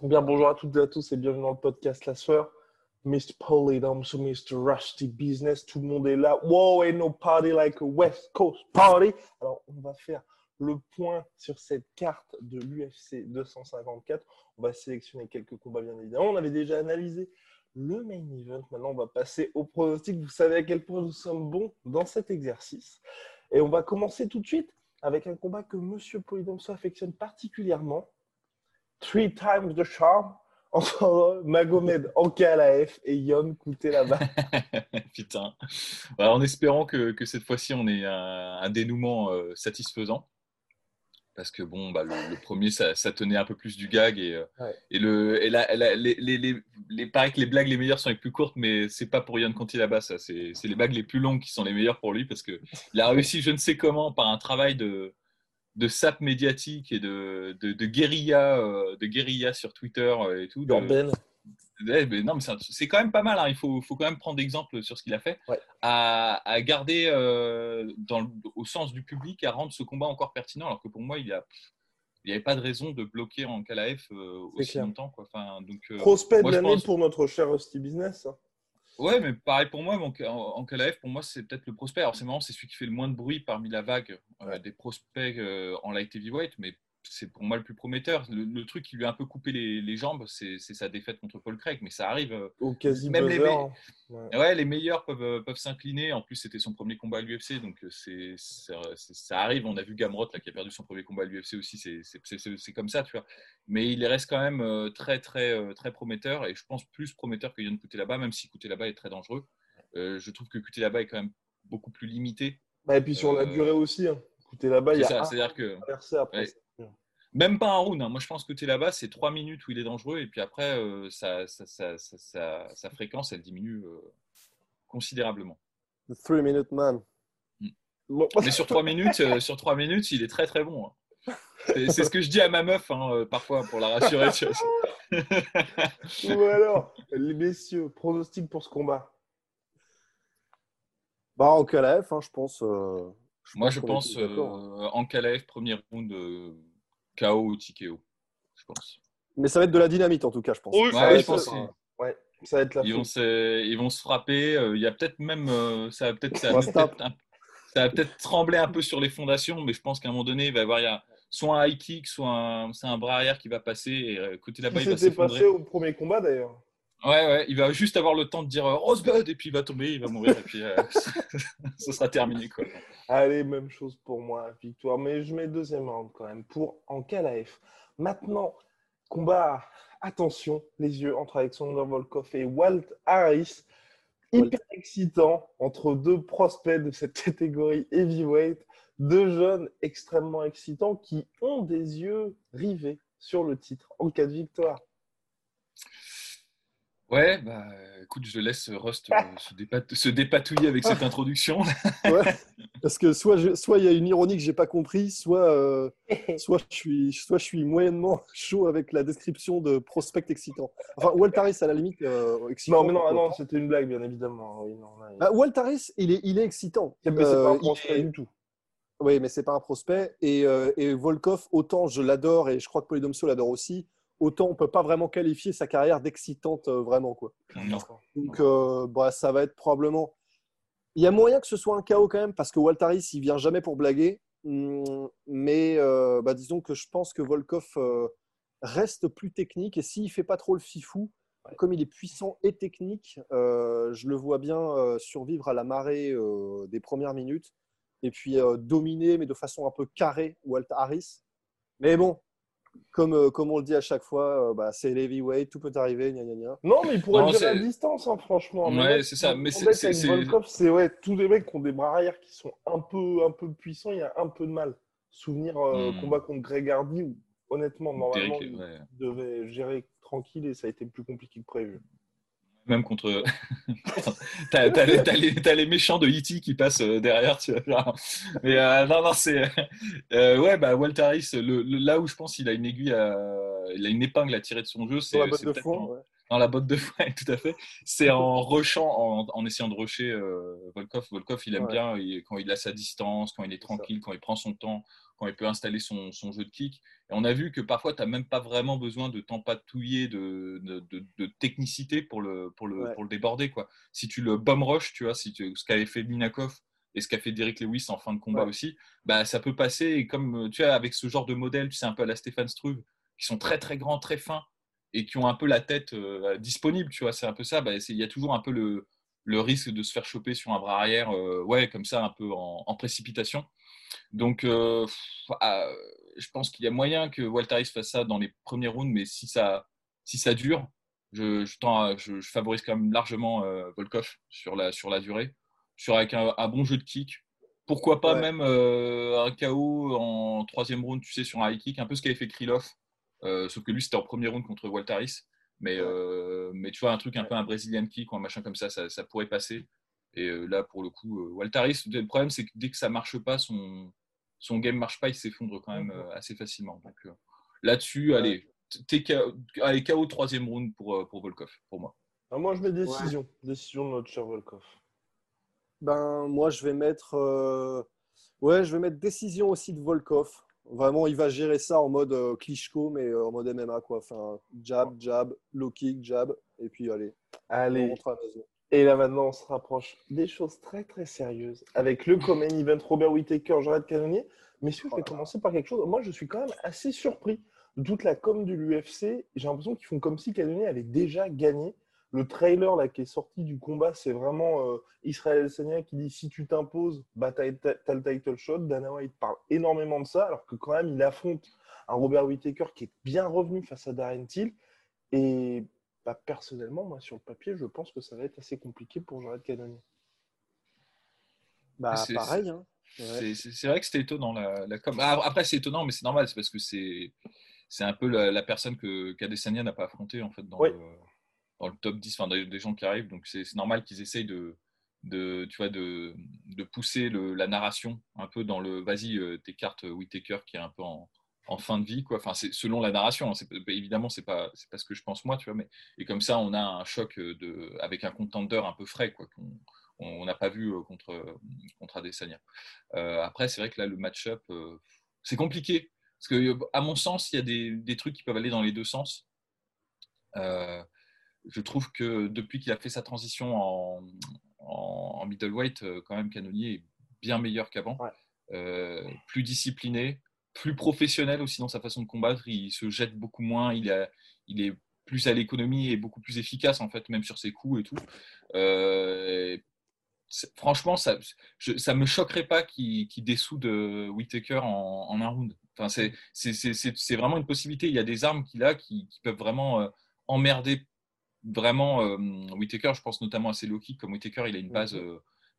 Bien, bonjour à toutes et à tous et bienvenue dans le podcast La Sueur. Mr. So Mr. Rusty Business, tout le monde est là. Wow, ain't no party like a West Coast party. Alors, on va faire le point sur cette carte de l'UFC 254. On va sélectionner quelques combats, bien évidemment. On avait déjà analysé le main event. Maintenant, on va passer au pronostic. Vous savez à quel point nous sommes bons dans cet exercice. Et on va commencer tout de suite avec un combat que Monsieur Polydome affectionne particulièrement. Three times the charm entre Magomed Ankalaev et Yon là-bas. Putain. Bah, en espérant que, que cette fois-ci on ait un, un dénouement euh, satisfaisant. Parce que bon, bah, le, le premier, ça, ça, tenait un peu plus du gag. Et, euh, Ouais. et, le, et la, la- les, les, les, les- pareil que les blagues les meilleures sont les plus courtes, mais c'est pas pour Yon Conti là-bas. ça. C'est les blagues les plus longues qui sont les meilleures pour lui. Parce qu'il a réussi, je ne sais comment, par un travail de, de sap médiatique et de, de, de guérilla, euh, de guérilla sur Twitter euh, et tout. Urbaine. Non, mais c'est quand même pas mal. hein. Il faut, faut quand même prendre exemple sur ce qu'il a fait. Ouais. À, à garder euh, dans le- au sens du public, à rendre ce combat encore pertinent. Alors que pour moi, il n'y avait pas de raison de bloquer en KLAF euh, aussi clair. longtemps. Quoi. Enfin, donc, Prospect moi, de je l'année pense- pour notre cher Rusty Business. hein. Ouais, mais pareil pour moi, en, KLAF, pour moi, c'est peut-être le prospect. Alors, c'est marrant, c'est celui qui fait le moins de bruit parmi la vague euh, des prospects euh, en light heavyweight, mais c'est pour moi le plus prometteur. Le, le truc qui lui a un peu coupé les, les jambes, c'est sa défaite contre Paul Craig, mais ça arrive. euh, Au quasi Même les. Ouais. Ouais, les meilleurs peuvent, euh, peuvent s'incliner. En plus, c'était son premier combat à l'UFC, donc euh, c'est, ça arrive. On a vu Gamrot là, qui a perdu son premier combat à l'UFC aussi, c'est, comme ça, tu vois. Mais il reste quand même très, très, très prometteur, et je pense plus prometteur que Yann là-bas, même si là-bas est très dangereux. Euh, je trouve que là-bas est quand même beaucoup plus limité. Bah, et puis sur la durée aussi. hein. Écoutez, là-bas, il y a ça, un c'est-à-dire que traversé après. Ouais. Même pas un round. hein. Moi, je pense que là-bas, c'est trois minutes où il est dangereux, et puis après, euh, sa, sa, sa, sa- sa- sa fréquence, elle diminue euh, considérablement. The Three Minute Man. Bon, Mais sur trois minutes, euh, sur trois minutes, il est très très bon. hein. C'est ce que je dis à ma meuf hein, parfois pour la rassurer. tu vois. Ou alors, les messieurs, pronostic pour ce combat. Bah, en KLF, je pense. Moi, je pense en Calais, premier round KO ou TKO. Je pense. Mais ça va être de la dynamite, en tout cas, je pense. Oui, Ouais, je pense euh. Ouais, ça va être la Ils vont se, ils vont se frapper. euh, Il y a peut-être même, euh, ça va peut-être, va peut-être trembler un peu sur les fondations, mais je pense qu'à un moment donné, il va y avoir il y a soit un high kick, soit un, c'est un bras arrière qui va passer. Et côté là-bas, il va s'effondrer. passé au premier combat d'ailleurs. Ouais, ouais, il va juste avoir le temps de dire euh, Rosebud et puis il va tomber, il va mourir et puis euh, ce sera terminé quoi. Allez, même chose pour moi, victoire. Mais je mets deuxième round quand même pour Ankalaev. Maintenant, combat, attention, les yeux entre Alexander Volkov et Walt Harris. Hyper excitant entre deux prospects de cette catégorie heavyweight. Deux jeunes extrêmement excitants qui ont des yeux rivés sur le titre en cas de victoire. Ouais, bah écoute, je laisse Rust euh, se, dépat- se dépatouiller avec cette introduction. Ouais. Parce que soit je- soit il y a une ironie que j'ai pas compris, soit, euh, soit, je suis, soit je suis moyennement chaud avec la description de prospect excitant. Enfin, Walt Harris, à la limite, euh, excitant. Non, mais non, ah non, c'était une blague, bien évidemment. Oui, non, là, il- Bah, Walt Harris, il est, il est excitant. Mais c'est pas Euh, un prospect est- du tout. Oui, mais c'est pas un prospect. Et, euh, et Volkov, autant je l'adore et je crois que Polydomso l'adore aussi, autant on peut pas vraiment qualifier sa carrière d'excitante euh, vraiment quoi. Non. Donc euh, bah, ça va être probablement. Il y a moyen que ce soit un chaos quand même parce que Walt Harris il vient jamais pour blaguer. Hum, Mais euh, bah, disons que je pense que Volkov reste plus technique et s'il fait pas trop le fifou, comme il est puissant et technique, je le vois bien survivre à la marée des premières minutes et puis dominer, mais de façon un peu carrée, Walt Harris. Mais bon, comme, euh, comme on le dit à chaque fois, euh, bah, c'est l'heavyweight, tout peut arriver, gna, gna, gna. Non, mais il pourrait être à distance, hein, franchement. Ouais, c'est ça. Mais c'est c'est ouais, tous les mecs qui ont des bras arrière qui sont un peu, un peu puissants, il y a un peu de mal. Souvenir euh, hmm. combat contre Greg Hardy, où honnêtement, normalement, il devait gérer tranquille et ça a été plus compliqué que prévu même contre. t'as, as, les, méchants de E.T. qui passent euh, derrière, tu vois. Mais euh, non, non, c'est. Euh, ouais, bah, Walter Harris, le, là où je pense qu'il a une aiguille, il a une épingle à tirer de son jeu, c'est. Dans la botte de foin, Dans la botte de foin, tout à fait. C'est en rushant, en, essayant de rusher Volkov. Volkov, il aime bien quand il a sa distance, quand il est tranquille, quand il prend son temps, quand il peut installer son, son jeu de kick. Et on a vu que parfois, tu n'as même pas vraiment besoin de t'empatouiller de, de, de, technicité pour le, pour le, pour le déborder. Quoi. Si tu le bomb rush, tu vois, si tu, ce qu'avait fait Minakov et ce qu'a fait Derek Lewis en fin de combat aussi, bah, ça peut passer. Et comme tu vois, avec ce genre de modèle, tu sais, un peu à la Stéphane Struve, qui sont très très grands, très fins et qui ont un peu la tête euh, disponible, tu vois, c'est un peu ça. Bah, il y a toujours un peu le, le risque de se faire choper sur un bras arrière, euh, ouais, comme ça, un peu en, en précipitation. Donc, euh, ah, je pense qu'il y a moyen que Walter fasse ça dans les premiers rounds, mais si ça, si ça dure, je, je, favorise quand même largement euh, Volkov sur la, sur la durée, sur avec un, bon jeu de kick. Pourquoi pas même euh, un KO en troisième round, tu sais, sur un high kick, un peu ce qu'avait fait Krylov, sauf que lui c'était en premier round contre Walter Mais, mais tu vois, un truc un peu un Brazilian kick ou un machin comme ça, ça, ça pourrait passer. Et euh, là, pour le coup, euh, Waltaris, le problème, c'est que dès que ça marche pas, son, son game marche pas, il s'effondre quand même euh, assez facilement. Donc là-dessus, allez, allez, KO troisième round pour, pour Volkov, pour moi. Ah, moi, je mets décision. Décision de notre cher Volkov. Ben, moi, je vais mettre. Ouais, je vais mettre décision aussi de Volkov. Vraiment, il va gérer ça en mode Klitschko, mais en mode MMA, quoi. Enfin, jab, jab, low kick, jab, et puis allez. Allez. On rentre à la maison. Et là maintenant, on se rapproche des choses très très sérieuses avec le Common Event Robert Whittaker, Jared Cannonier. Mais si je vais commencer par quelque chose, moi je suis quand même assez surpris de toute la com de l'UFC. J'ai l'impression qu'ils font comme si Cannonier avait déjà gagné. Le trailer là, qui est sorti du combat, c'est vraiment euh, Israël Sanya qui dit si tu t'imposes, bah, tu as, le title shot. Dana White parle énormément de ça, alors que quand même il affronte un Robert Whittaker qui est bien revenu face à Darren Till. Et personnellement, moi, sur le papier, je pense que ça va être assez compliqué pour Jared Cannonier. Bah, pareil. Hein. C'est vrai que c'était étonnant. La, ah, Après, c'est étonnant, mais c'est normal. C'est parce que c'est un peu la, personne que qu'Adesanya n'a pas affronté en fait, dans, le, dans le top 10 enfin, des, gens qui arrivent. Donc, c'est normal qu'ils essayent de, tu vois, de, pousser la narration un peu dans le vas-y, euh, tes cartes Whitaker qui est un peu en, fin de vie quoi enfin c'est selon la narration hein. évidemment c'est pas pas ce que je pense moi tu vois mais et comme ça on a un choc euh, de avec un contender un peu frais quoi qu'on on n'a pas vu euh, contre contre Adesanya euh, après c'est vrai que là le match-up c'est compliqué parce que à mon sens il y a des, trucs qui peuvent aller dans les deux sens je trouve que depuis qu'il a fait sa transition en, en, middleweight quand même Canonier est bien meilleur qu'avant plus discipliné plus professionnel aussi dans sa façon de combattre. Il se jette beaucoup moins. Il, a, il est plus à l'économie et beaucoup plus efficace, en fait, même sur ses coups et tout. Euh, franchement, ça ne me choquerait pas qu'il qu dessoude euh, Whitaker en, en, un round. Enfin, c'est vraiment une possibilité. Il y a des armes qu'il a qui, qui, peuvent vraiment euh, emmerder vraiment Whitaker. Je pense notamment à ses low kicks. Comme Whitaker, il a une base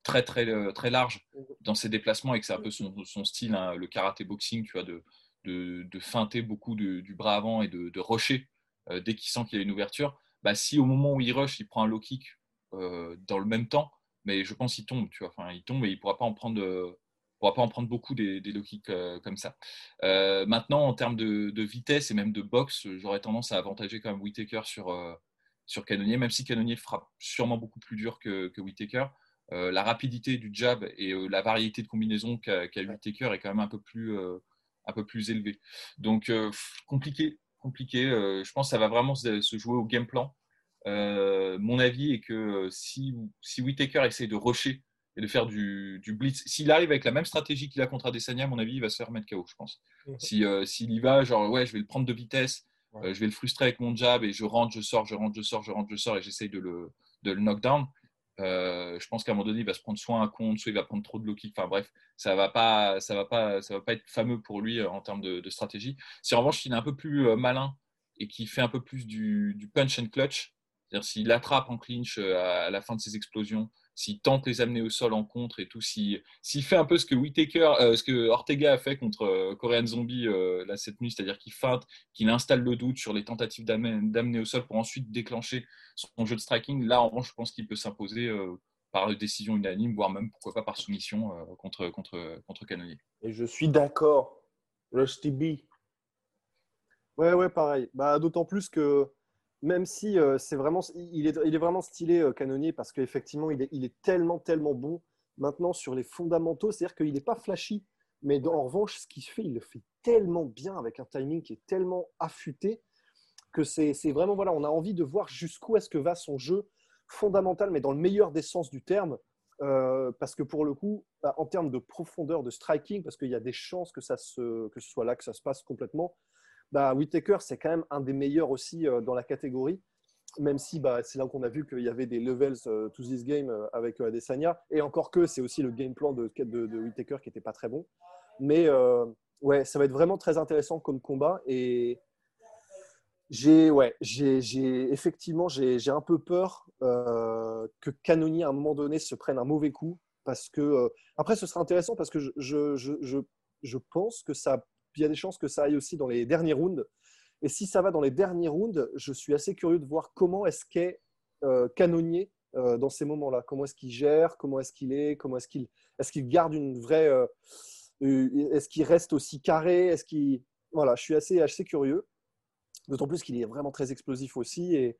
très très euh, très large dans ses déplacements et que c'est un peu son, son style, hein, le karaté boxing, tu vois, de, de, de feinter beaucoup du bras avant et de, de rusher euh, dès qu'il sent qu'il y a une ouverture. Bah, si au moment où il rush, il prend un low kick euh, dans le même temps, mais je pense qu'il tombe, tu vois, enfin, il tombe et il pourra pas en prendre. pourra pas en prendre beaucoup des, des low kicks comme ça. maintenant, en termes de, de, vitesse et même de boxe, j'aurais tendance à avantager quand même Whitaker sur, sur Canonier, même si Canonier frappe sûrement beaucoup plus dur que, que Whitaker. Euh, la rapidité du jab et euh, la variété de combinaisons qu'a qu Whitaker est quand même un peu plus, euh, un peu plus élevée. Donc, compliqué, compliqué. je pense que ça va vraiment se, jouer au game plan. mon avis est que si, si Whitaker essaie de rusher et de faire du, du blitz, s'il arrive avec la même stratégie qu'il a contre Adesanya, à mon avis, il va se faire mettre KO, je pense. Mhm. S'il si, y va, genre, ouais, je vais le prendre de vitesse, Euh, je vais le frustrer avec mon jab et je rentre, je sors, je rentre, je sors, je rentre, je sors et j'essaye de le, de le knockdown. Euh, je pense qu'à un moment donné, il va se prendre soit un compte, soit il va prendre trop de low kick. Enfin bref, ça va pas, ça va pas, ça va pas être fameux pour lui en termes de, stratégie. Si en revanche il est un peu plus malin et qui fait un peu plus du, du punch and clutch, c'est-à-dire s'il attrape en clinch à la fin de ses explosions, s'il tente les amener au sol en contre et tout, s'il fait un peu ce que Whitaker, euh, ce que Ortega a fait contre euh, Korean Zombie euh, là, cette nuit, c'est-à-dire qu'il feinte, qu'il installe le doute sur les tentatives d'amener au sol pour ensuite déclencher son jeu de striking, là en revanche, je pense qu'il peut s'imposer par décision unanime, voire même pourquoi pas par soumission contre, contre, contre Canonier. Et je suis d'accord. Rusty B. Ouais, ouais, pareil. Bah, D'autant plus que même si euh, c'est vraiment, il est, il est, vraiment stylé euh, Canonier parce qu'effectivement, il est, il est tellement, tellement bon maintenant sur les fondamentaux. C'est-à-dire qu'il n'est pas flashy, mais en revanche, ce qu'il fait, il le fait tellement bien avec un timing qui est tellement affûté que c'est vraiment, voilà, on a envie de voir jusqu'où est-ce que va son jeu fondamental, mais dans le meilleur des sens du terme. Euh, parce que pour le coup, bah, en termes de profondeur de striking, parce qu'il y a des chances que, ça se, que ce soit là que ça se passe complètement, bah, Whitaker, c'est quand même un des meilleurs aussi euh, dans la catégorie, même si bah, c'est là qu'on a vu qu'il y avait des levels euh, to this game euh, avec Adesanya. Et encore que c'est aussi le game plan de, de, Whitaker qui n'était pas très bon. Mais ouais, ça va être vraiment très intéressant comme combat. Et j'ai ouais, j'ai effectivement j'ai un peu peur que Canoni à un moment donné se prenne un mauvais coup parce que après ce sera intéressant parce que je, je, je, je pense que ça il y a des chances que ça aille aussi dans les derniers rounds. Et si ça va dans les derniers rounds, je suis assez curieux de voir comment est-ce qu'est euh, Canonnier euh, dans ces moments-là. Comment est-ce qu'il gère Comment est-ce qu'il est Comment est-ce qu'il est qu'il garde une vraie euh, Est-ce qu'il reste aussi carré Est-ce qu'il voilà Je suis assez assez curieux. D'autant plus qu'il est vraiment très explosif aussi et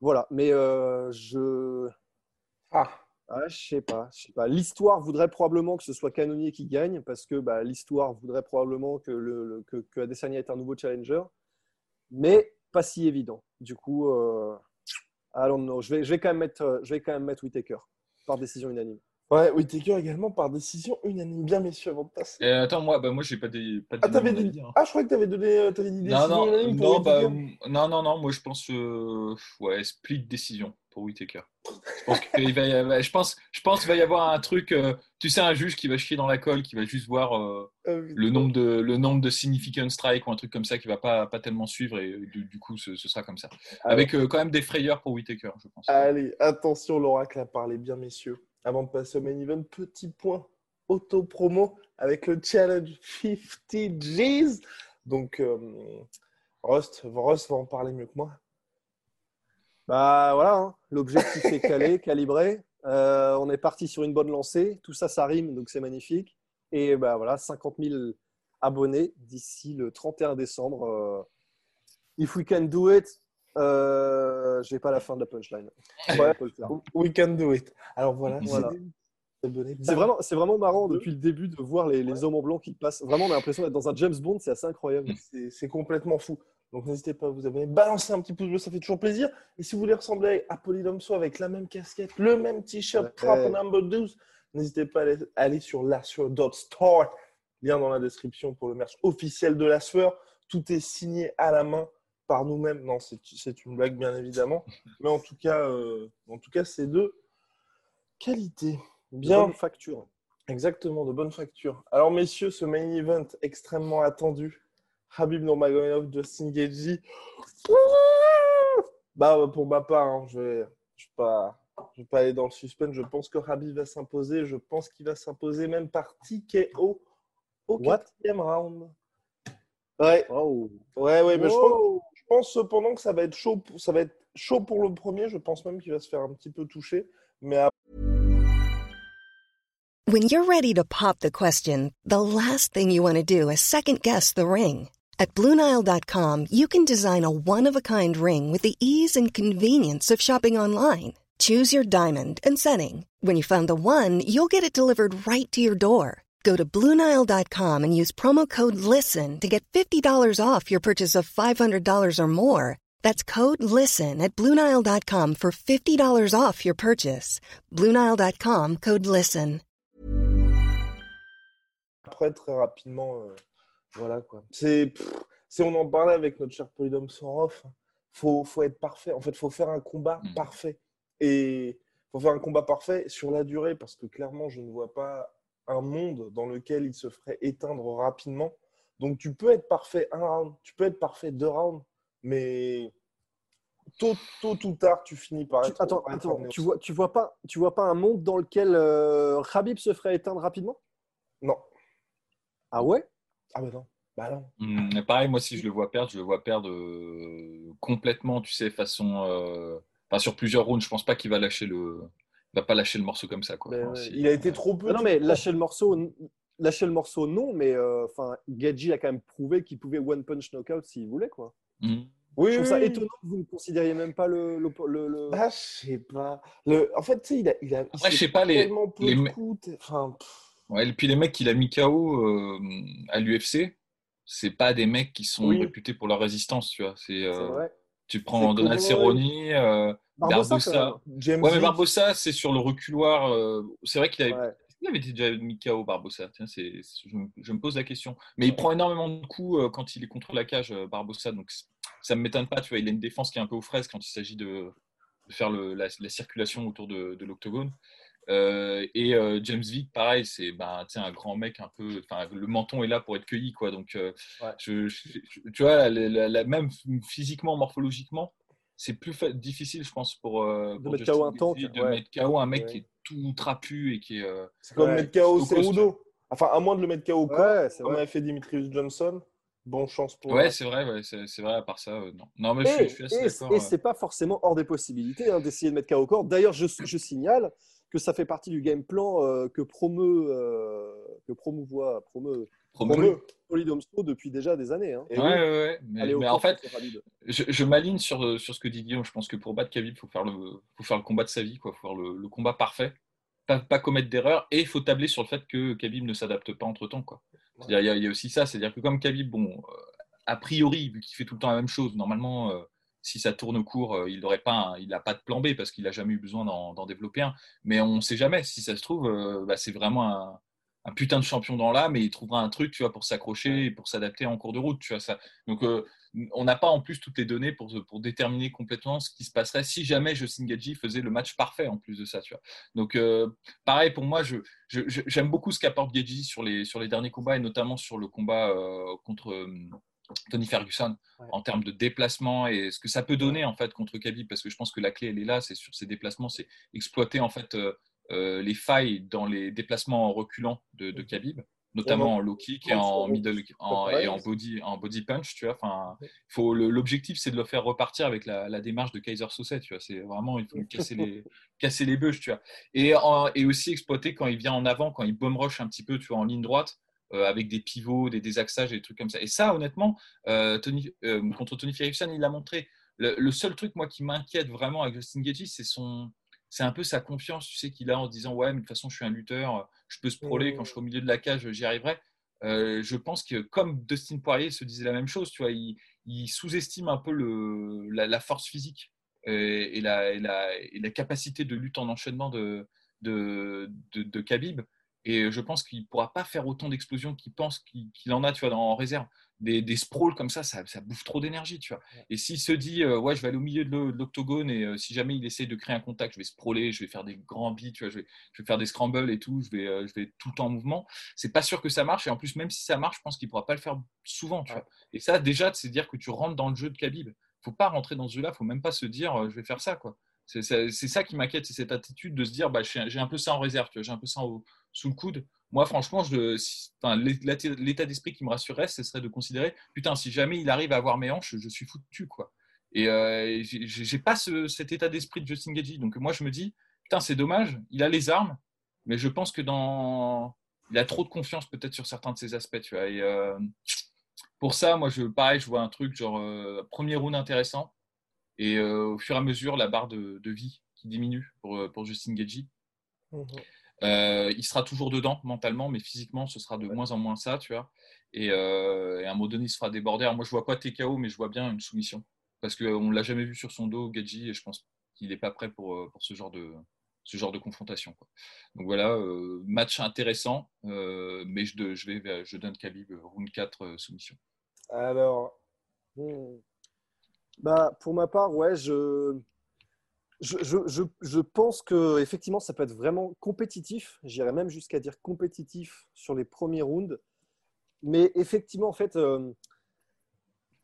voilà. Mais je ah ah, je sais pas, je sais pas. L'histoire voudrait probablement que ce soit Canonier qui gagne parce que bah, l'histoire voudrait probablement que, le, Adesanya est un nouveau challenger, mais pas si évident. Du coup, euh, non, je vais, je vais quand même mettre, euh, je vais quand même mettre Whitaker par décision unanime. Ouais, Whitaker également par décision unanime. Bien, messieurs, avant de passer. Et attends, moi, bah, moi, j'ai pas des. Pas ah, t'avais dit... Hein. ah, je croyais que t'avais donné, euh, avais dit non, non, non, bah, non, non, non, moi, je pense, euh, ouais, split décision pour Whitaker. Je pense qu'il va, y avoir, je pense, je pense qu'il va y avoir un truc, euh, tu sais, un juge qui va chier dans la colle, qui va juste voir ah le nombre de, le nombre de significant strike ou un truc comme ça qui va pas, pas tellement suivre et du, coup, ce, sera comme ça. Avec quand même des frayeurs pour Whitaker, je pense. Allez, attention, l'oracle a parlé bien, messieurs. Avant de passer au main event, petit point auto-promo avec le challenge 50 G's. Donc, euh, Rust, Rust va en parler mieux que moi. Bah voilà, hein. l'objectif est calé, calibré. Euh, on est parti sur une bonne lancée. Tout ça, ça rime, donc c'est magnifique. Et bah voilà, 50 000 abonnés d'ici le 31 décembre. Euh, if we can do it, euh, j'ai pas la fin de la punchline. We can do it. Alors voilà. C'est vraiment, c'est vraiment marrant depuis le début de voir les, les hommes en blanc qui passent. Vraiment, on a l'impression d'être dans un James Bond, c'est assez incroyable. C'est complètement fou. Donc n'hésitez pas à vous abonner, balancer un petit pouce bleu, ça fait toujours plaisir. Et si vous voulez ressembler à Polydomso avec la même casquette, le même t-shirt, ouais. number 12, n'hésitez pas à aller, sur lassueur.store. Lien dans la description pour le merch officiel de la sueur. Tout est signé à la main par nous-mêmes. Non, c'est une blague, bien évidemment. Mais en tout cas, euh, en tout cas c'est de qualité. Bien. De facture. Exactement, de bonne facture. Alors, messieurs, ce main event extrêmement attendu. Habib Nurmagomedov, Justin Gaethje. Bah, pour ma part, hein, je vais, je vais pas, je vais pas aller dans le suspense. Je pense que Habib va s'imposer. Je pense qu'il va s'imposer même par TKO au quatrième round. Ouais. Ouais, ouais, mais je pense, cependant que ça va être chaud. Ça va être chaud pour le premier. Je pense même qu'il va se faire un petit peu toucher. Mais When you're ready to pop the question, the last thing you want to do is second guess the ring. At BlueNile.com, you can design a one-of-a-kind ring with the ease and convenience of shopping online. Choose your diamond and setting. When you find the one, you'll get it delivered right to your door. Go to Bluenile.com and use promo code LISTEN to get $50 off your purchase of $500 or more. That's code LISTEN at Bluenile.com for $50 off your purchase. Bluenile.com code LISTEN. Après, très rapidement, euh, voilà quoi. C'est. Si on en parlait avec notre cher Polydome Sorov, faut, faut être parfait. En fait, faut faire un combat Mm. parfait. Et faut faire un combat parfait sur la durée parce que clairement, je ne vois pas un monde dans lequel il se ferait éteindre rapidement. Donc, tu peux être parfait un round, tu peux être parfait deux rounds, mais tôt, tôt ou tard, tu finis par Tu- être. attends, par être attends, tu vois, tu vois pas, tu vois pas un monde dans lequel euh, Khabib se ferait éteindre rapidement? Non. Ah ouais? Ah, bah non. Bah non. Hum, pareil, moi, si je le vois perdre, je le vois perdre euh, complètement, tu sais, façon. euh, Enfin, sur plusieurs rounds, je pense pas qu'il va lâcher le. Il va pas lâcher le morceau comme ça, quoi. Mais Enfin, ouais, si- il a été trop peu. Ah Non mais lâcher le morceau, lâcher le morceau non, mais euh, enfin Gaethje a quand même prouvé qu'il pouvait one punch knockout s'il voulait quoi. Hum. Oui, Je trouve oui, ça oui. étonnant que vous ne considériez même pas le. le, le- le- Ah, je sais pas. Le... En fait, tu sais, il a. Il a il Après, je sais pas, les- tellement peu les de me- coups, Enfin, Ouais, et puis les mecs qu'il a mis KO euh, à l'UFC, c'est pas des mecs qui sont Oui. réputés pour leur résistance, tu vois. C'est, C'est euh, vrai. Tu prends Donald Cerrone, euh, James Ouais, mais Vick, Barbosa, c'est sur le reculoir. euh, c'est vrai qu'il avait. Ouais. il avait déjà mis KO, Barbosa. Tiens, je, me- je me pose la question. Mais il prend énormément de coups euh, quand il est contre la cage, euh, Barbosa. Donc ça me m'étonne pas, tu vois. Il a une défense qui est un peu aux fraises quand il s'agit de, de faire le- la, la circulation autour de, de l'octogone. Euh, et euh, James Vick, pareil, c'est ben, sais, un grand mec un peu. Enfin, le menton est là pour être cueilli, quoi. Donc, euh, Ouais. je, je- je- tu vois, la- la- la- même physiquement, morphologiquement, c'est plus fa- difficile, je pense, pour, euh, De pour mettre Justin KO un tank, de ouais. mettre KO un mec Ouais. qui est tout trapu et qui est. euh, c'est comme Ouais. mettre KO Cerudo. Enfin, à moins de le mettre KO au corps, Ouais, c'est comme vrai. avait fait Dimitrius Johnson. Bonne chance pour Ouais, c'est vrai, ouais, c'est c'est vrai, à part ça, euh, non. Non, mais je, Et, suis- je suis assez et- d'accord. et euh. c'est pas forcément hors des possibilités hein, d'essayer de mettre KO au corps. D'ailleurs, je, je signale que ça fait partie du game plan euh, que promeut, euh, que promouvoit, promeut Promeut. Depuis déjà des années. hein. Et Ouais, oui. ouais, ouais. Mais, en fait, je, je m'aligne sur, sur ce que dit Guillaume. Je pense que pour battre Khabib, il faut faire le, faut faire le combat de sa vie, quoi. faut faire le, le combat parfait, pas, pas commettre d'erreurs, et il faut tabler sur le fait que Khabib ne s'adapte pas entre temps. Quoi. Il y, y a aussi ça, c'est-à-dire que comme Khabib, bon, euh, a priori, vu qu'il fait tout le temps la même chose, normalement, euh, si ça tourne court, euh, il n'aurait pas, il n'a pas de plan B parce qu'il n'a jamais eu besoin d'en développer un. Mais on ne sait jamais. Si ça se trouve, euh, bah, c'est vraiment un, putain de champion dans l'âme et il trouvera un truc, tu vois, pour s'accrocher et pour s'adapter en cours de route, tu vois ça. Donc, euh, on n'a pas en plus toutes les données pour, déterminer complètement ce qui se passerait si jamais Justin Gaethje faisait le match parfait en plus de ça, tu vois. Donc, pareil pour moi, j'aime beaucoup ce qu'apporte Gaethje sur les, derniers combats et notamment sur le combat contre Tony Ferguson Ouais. en termes de déplacement et ce que ça peut donner en fait contre Khabib parce que je pense que la clé elle est là, c'est sur ces déplacements, c'est exploiter en fait euh, euh, les failles dans les déplacements en reculant de, de Khabib, notamment en low kick et en middle en, et en body en body punch, tu vois. Enfin, faut l'objectif c'est de le faire repartir avec la, la démarche de Kaiser Soset, tu vois. C'est vraiment il faut casser les casser les bœufs, tu vois. Et, en- et aussi exploiter quand il vient en avant, quand il bomb rush un petit peu, tu vois, en ligne droite. Euh, avec des pivots, des désaxages, des trucs comme ça. Et ça, honnêtement, euh, Tony, euh, contre Tony Ferguson, il l'a montré. Le, seul truc, moi, qui m'inquiète vraiment avec Justin Gaethje, c'est son, c'est un peu sa confiance, tu sais, qu'il a en se disant ouais, mais de toute façon, je suis un lutteur, je peux sprawler quand je serai au milieu de la cage, j'y arriverai. Je pense que comme Dustin Poirier se disait la même chose, tu vois, il, sous-estime un peu le, la, force physique et, la, capacité de lutte en enchaînement de, de, de, de. Et je pense qu'il ne pourra pas faire autant d'explosions qu'il pense qu'il en a, tu vois, dans, en réserve. Des, des sprawls comme ça, ça, ça bouffe trop d'énergie, tu vois. Et s'il se dit, euh, ouais, je vais aller au milieu de l'o- de l'octogone et euh, si jamais il essaye de créer un contact, je vais sprawler, je vais faire des grands beats, tu vois, je vais, je vais faire des scrambles et tout, je vais, euh, je vais être tout le temps en mouvement. C'est pas sûr que ça marche. Et en plus, même si ça marche, je pense qu'il pourra pas le faire souvent, tu vois. Et ça, déjà, c'est dire que tu rentres dans le jeu de Khabib. Faut pas rentrer dans ce jeu-là, faut même pas se dire, euh, je vais faire ça, quoi. C'est ça qui m'inquiète, c'est cette attitude de se dire, bah, j'ai un peu ça en réserve, j'ai un peu ça sous le coude. Moi, franchement, l'état d'esprit qui me rassurerait, ce serait de considérer, putain, si jamais il arrive à avoir mes hanches, je suis foutu, quoi. Et euh, j'ai- pas ce- cet état d'esprit de Justin Gaethje. Donc moi, je me dis, putain, c'est dommage, il a les armes, mais je pense que dans, il a trop de confiance peut-être sur certains de ses aspects. Et euh, pour ça, moi, je, pareil, je vois un truc genre euh, premier round intéressant, et euh, au fur et à mesure, la barre de, de vie qui diminue pour, euh, pour Justin Gaethje. Mhm. Euh, il sera toujours dedans mentalement, mais physiquement, ce sera de moins en moins ça, tu vois. Et, euh, et à un moment donné, il se fera déborder. Alors moi, je vois pas TKO, mais je vois bien une soumission. Parce qu'on ne l'a jamais vu sur son dos, Gaethje, et je pense qu'il n'est pas prêt pour, euh, pour ce, genre de, ce genre de confrontation. quoi. Donc voilà, euh, match intéressant, euh, mais je, je, vais, je donne Khabib, euh, round 4, euh, soumission. Alors. Bah, pour ma part, ouais, je, je, je, je, pense que effectivement, ça peut être vraiment compétitif. J'irais même jusqu'à dire compétitif sur les premiers rounds. Mais effectivement, en fait, euh,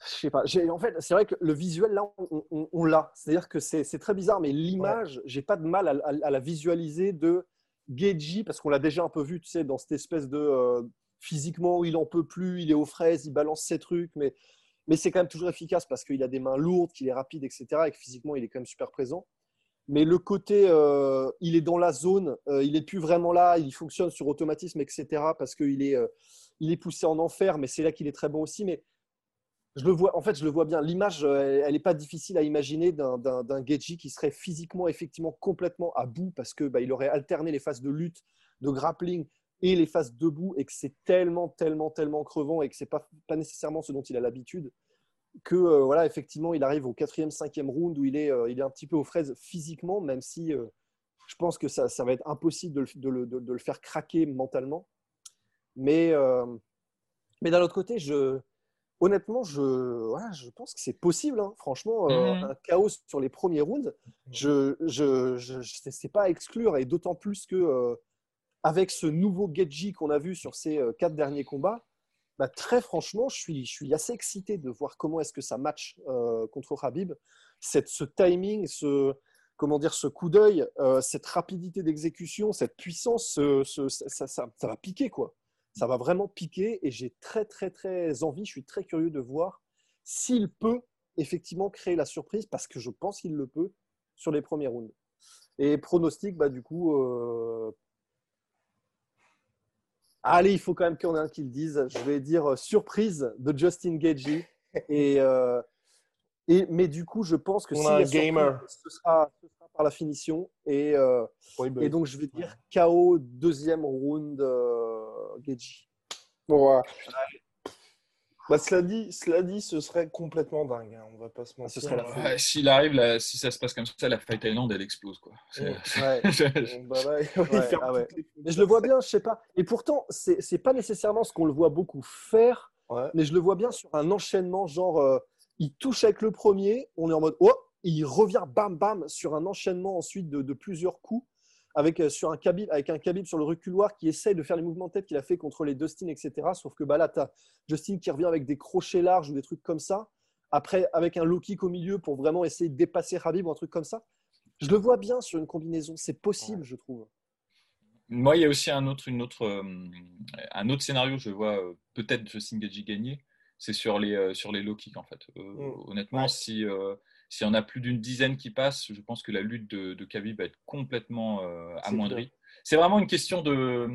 je sais pas. En fait, c'est vrai que le visuel, là, on, l'a. C'est-à-dire que c'est très bizarre, mais l'image, j'ai pas de mal à, la visualiser de Geji, parce qu'on l'a déjà un peu vu, tu sais, dans cette espèce de euh, physiquement, il en peut plus, il est aux fraises, il balance ses trucs, mais, mais c'est quand même toujours efficace parce qu'il a des mains lourdes, qu'il est rapide, etc. Et que physiquement, il est quand même super présent. Mais le côté, euh, il est dans la zone, euh, il n'est plus vraiment là, il fonctionne sur automatisme, etc. Parce qu'il est, euh, il est poussé en enfer, mais c'est là qu'il est très bon aussi. Mais je le vois, en fait, je le vois bien. L'image, elle n'est pas difficile à imaginer d'un Geji qui serait physiquement, effectivement, complètement à bout parce que bah, il aurait alterné les phases de lutte, de grappling et les phases debout et que c'est tellement, tellement, tellement crevant et que c'est pas, pas nécessairement ce dont il a l'habitude que euh, voilà, effectivement, il arrive au quatrième, cinquième round où il est, euh, il est un petit peu aux fraises physiquement, même si euh, je pense que ça, ça, va être impossible de le, de, le, de, le, faire craquer mentalement. Mais, mais d'un autre côté, je, honnêtement, je, voilà, je pense que c'est possible. Hein. Franchement, mhm. un chaos sur les premiers rounds, je ne je, je, sais pas à exclure, et d'autant plus que avec ce nouveau Gedji qu'on a vu sur ces quatre derniers combats, bah, très franchement, je suis, je suis assez excité de voir comment est-ce que ça match euh, contre Habib. Cette, ce timing, ce, comment dire, ce coup d'œil, euh, cette rapidité d'exécution, cette puissance, ça, ça, va piquer quoi. Ça va vraiment piquer et j'ai très très très envie. Je suis très curieux de voir s'il peut effectivement créer la surprise parce que je pense qu'il le peut sur les premiers rounds. Et pronostic, bah, du coup, euh, Allez, il faut quand même qu'il y en ait un qui le dise. Je vais dire euh, surprise de Justin Gagey. Et, euh, et, mais du coup, je pense que si un gamer. Ce, sera, ce, sera, par la finition. Et, euh, et donc, je vais dire KO deuxième round euh, Gagey. Bon, bah, cela, dit, cela dit, ce serait complètement dingue. Hein. On va pas se mentir. Ce S'il arrive, si ça se passe comme ça, la Fight Island, elle explose. Quoi. Ouais. bah, ah mais je le vois bien, je sais pas. Et pourtant, c'est n'est pas nécessairement ce qu'on le voit beaucoup faire, mais je le vois bien sur un enchaînement, genre, euh, il touche avec le premier, on est en mode, oh, il revient bam bam sur un enchaînement ensuite de, de plusieurs coups avec, euh, sur un Khabib, avec un Khabib sur le reculoir qui essaye de faire les mouvements de tête qu'il a fait contre les Dustin, etc. Sauf que bah, là, tu as Justin qui revient avec des crochets larges ou des trucs comme ça. Après, avec un low kick au milieu pour vraiment essayer de dépasser Khabib ou un truc comme ça. Je le vois bien sur une combinaison. C'est possible, je trouve. Moi, il y a aussi un autre, une autre, euh, un autre scénario. Je vois euh, peut-être Justin Gagey gagner. C'est sur les, sur les low kicks, en fait. Mm. Honnêtement, si s'il y en a plus d'une dizaine qui passent, je pense que la lutte de, de Khabib va être complètement euh, amoindrie. C'est vraiment une question de,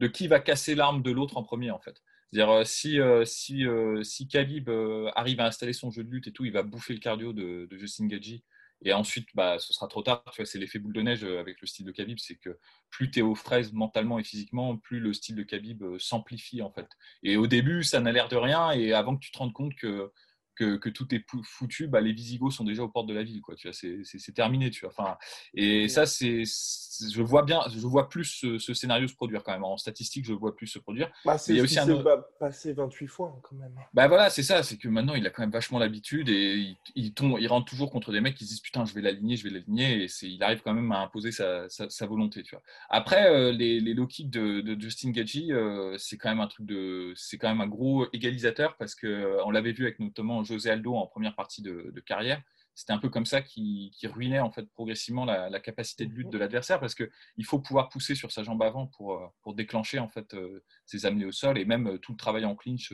de qui va casser l'arme de l'autre en premier, en fait. C'est-à-dire, euh, si, euh, si, si Khabib arrive à installer son jeu de lutte et tout, il va bouffer le cardio de, Justin Gaggi. Et ensuite, bah, ce sera trop tard. c'est l'effet boule de neige avec le style de Khabib. C'est que plus tu es aux fraises mentalement et physiquement, plus le style de Khabib s'amplifie, en fait. Et au début, ça n'a l'air de rien. Et avant que tu te rendes compte que que, tout est foutu, bah, les Visigoths sont déjà aux portes de la ville, quoi. Tu vois, c'est terminé, tu vois. Enfin, et ça, c'est, je vois bien, je vois plus ce, scénario se produire quand même. En statistique, je vois plus se produire. Bah, a aussi un autre... passé 28 fois quand même. Bah voilà, c'est ça, c'est que maintenant il a quand même vachement l'habitude et il, il, tombe, il rentre toujours contre des mecs qui se disent putain, je vais l'aligner, je vais l'aligner, et c'est, il arrive quand même à imposer sa, sa, volonté, tu vois. Après, euh, les, les low kicks de, Justin Gaggi, euh, c'est quand même un truc de, c'est quand même un gros égalisateur parce que euh, on l'avait vu avec notamment José Aldo en première partie de, carrière. C'était un peu comme ça qui, ruinait en fait progressivement la, capacité de lutte de l'adversaire parce qu'il faut pouvoir pousser sur sa jambe avant pour, euh, pour déclencher en fait euh, ses amener au sol et même euh, tout le travail en clinch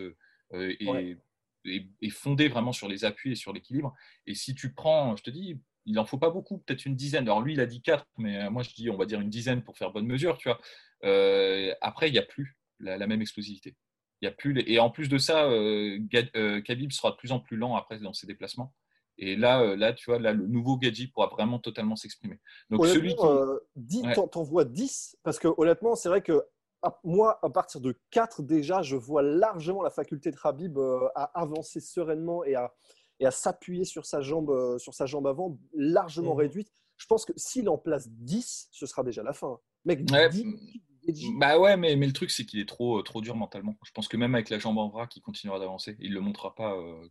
est, fondé vraiment sur les appuis et sur l'équilibre. Et si tu prends, je te dis, il n'en faut pas beaucoup, peut-être une dizaine. Alors lui, il a dit quatre, mais moi je dis, on va dire une dizaine pour faire bonne mesure, tu vois. après, il n'y a plus la, même explosivité. Il y a plus Et en plus de ça, euh, euh, Khabib sera de plus en plus lent après dans ses déplacements. Et là, euh, là, tu vois, là, le nouveau Gadji pourra vraiment totalement s'exprimer. Donc celui qui. Euh, 10, t'en vois 10 Parce que honnêtement, c'est vrai que moi, à partir de 4 déjà, je vois largement la faculté de Khabib à avancer sereinement et à, et à s'appuyer sur, sa jambe, sur sa jambe avant, largement mmh. réduite. Je pense que s'il en place 10, ce sera déjà la fin. Mec, 10, Bah ouais, mais, mais le truc, c'est qu'il est trop, trop dur mentalement. Je pense que même avec la jambe en bras, il continuera d'avancer. Il ne le montrera pas, euh,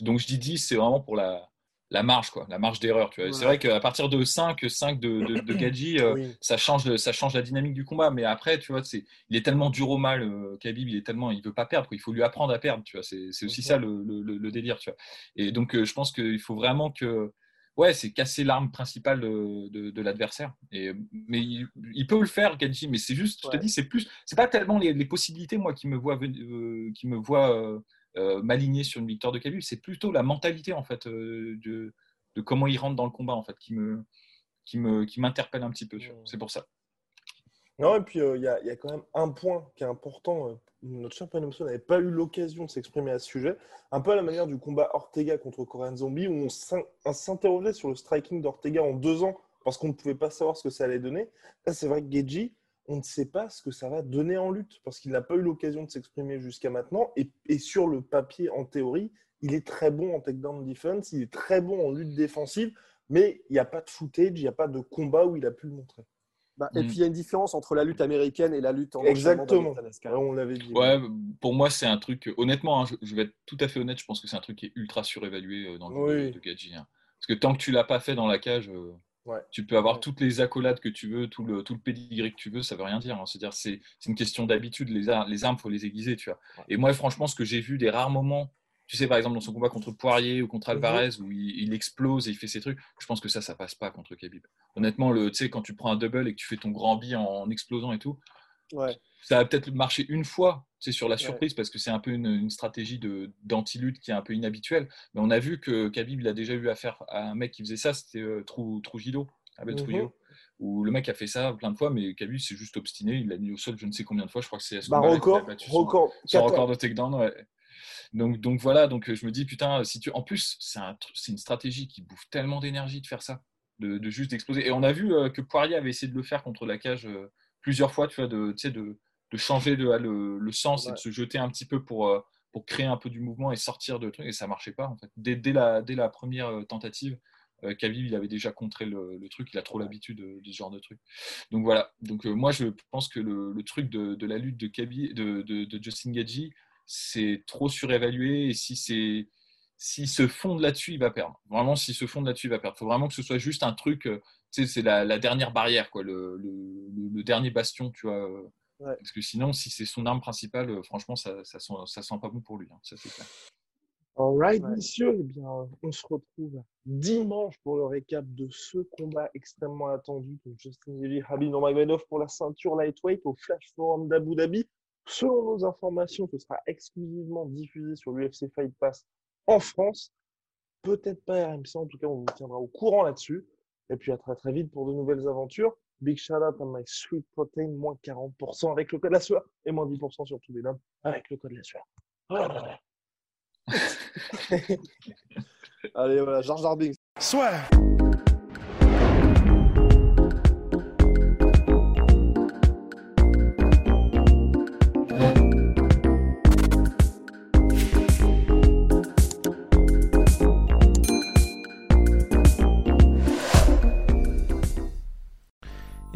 Donc je dis 10, c'est vraiment pour la, la marge, quoi, la marge d'erreur. Tu vois. C'est vrai qu'à partir de 5, 5 de, de, de Gadji, euh, ça, change, ça change la dynamique du combat. Mais après, tu vois, c'est, il est tellement dur au mal, euh, Khabib, il est tellement, il veut pas perdre. Il faut lui apprendre à perdre. Tu vois. C'est, c'est aussi ça le, le, le, délire. Tu vois. Et donc, euh, je pense qu'il faut vraiment que, ouais, c'est casser l'arme principale de, de, l'adversaire. Et, mais il, peut le faire, Gadji. Mais c'est juste, je te dis, c'est plus, c'est pas tellement les, les, possibilités, moi, qui me voient, qui me voient euh, m'aligner sur une victoire de Khabib, c'est plutôt la mentalité en fait euh, de, de, comment il rentre dans le combat en fait qui me qui me qui m'interpelle un petit peu. C'est pour ça. Non, et puis euh, il y, a, quand même un point qui est important. notre cher Panamso n'avait pas eu l'occasion de s'exprimer à ce sujet. Un peu à la manière du combat Ortega contre Korean Zombie, où on s'interrogeait sur le striking d'Ortega en deux ans parce qu'on ne pouvait pas savoir ce que ça allait donner. Là, c'est vrai que Geji, on ne sait pas ce que ça va donner en lutte parce qu'il n'a pas eu l'occasion de s'exprimer jusqu'à maintenant. Et, sur le papier, en théorie, il est très bon en takedown defense, il est très bon en lutte défensive, mais il n'y a pas de footage, il n'y a pas de combat où il a pu le montrer. Bah, et mm. puis il y a une différence entre la lutte américaine et la lutte en Exactement. on l'avait dit. Ouais, pour moi c'est un truc. Honnêtement, hein, je, vais être tout à fait honnête. Je pense que c'est un truc qui est ultra surévalué euh, dans le jeu de, de hein. Parce que tant que tu l'as pas fait dans la cage, euh, tu peux avoir toutes les accolades que tu veux, tout le, tout le pédigré que tu veux, ça veut rien dire. Hein. C'est-à-dire, c'est une question d'habitude. Les, armes, les armes, faut les aiguiser, tu vois. Et moi, franchement, ce que j'ai vu des rares moments, tu sais, par exemple, dans son combat contre Poirier ou contre mhm. Alvarez, où il, explose et il fait ses trucs, je pense que ça, ça passe pas contre Khabib. Honnêtement, le, tu sais, quand tu prends un double et que tu fais ton grand bi en, explosant et tout, ça va peut-être marcher une fois, c'est sur la surprise, parce que c'est un peu une, stratégie d'anti-lutte qui est un peu inhabituelle. Mais on a vu que Khabib, il a déjà eu affaire à un mec qui faisait ça, c'était euh, Trujillo, Abel mm -hmm. où le mec a fait ça plein de fois, mais Khabib s'est juste obstiné, il l'a mis au sol je ne sais combien de fois, je crois que c'est bah, record, record, son, record de takedown. Ouais. Donc, donc voilà, donc je me dis, putain, si tu... en plus, c'est un, une stratégie qui bouffe tellement d'énergie de faire ça, de, de juste d'exploser. Et on a vu euh, que Poirier avait essayé de le faire contre la cage euh, plusieurs fois, tu vois, de, de, de changer de, le, le sens et de se jeter un petit peu pour, euh, pour créer un peu du mouvement et sortir de trucs, et ça marchait pas en fait. Dès, dès, la, dès la première tentative, euh, Khabib, il avait déjà contré le, truc, il a trop l'habitude de, ce genre de truc. Donc voilà. Donc euh, moi, je pense que le, truc de, la lutte de, Khabib, de, Justin Gaggi, c'est trop surévalué. Et si c'est s'il se fonde là-dessus, il va perdre. Vraiment, s'il se fonde là-dessus, il va perdre. Il faut vraiment que ce soit juste un truc. Euh, c'est la, dernière barrière, quoi, le, dernier bastion, tu vois. Parce que sinon, si c'est son arme principale, franchement, ça, ça, sent, ça sent pas bon pour lui. Hein, ça c'est clair. Alright, ouais. messieurs, eh bien, on se retrouve dimanche pour le récap de ce combat extrêmement attendu de Justin Gaethje, Habib Nurmagomedov pour la ceinture lightweight au Flash Forum d'Abu Dhabi. Selon nos informations, ce sera exclusivement diffusé sur l'UFC Fight Pass en France. Peut-être pas RMC, en tout cas, on vous tiendra au courant là-dessus. Et puis à très très vite pour de nouvelles aventures. Big shout out à My Sweet Protein, moins 40% avec le code la sueur et moins 10% sur tous les noms avec le code la sueur. Allez, voilà, George Darbing. Soit.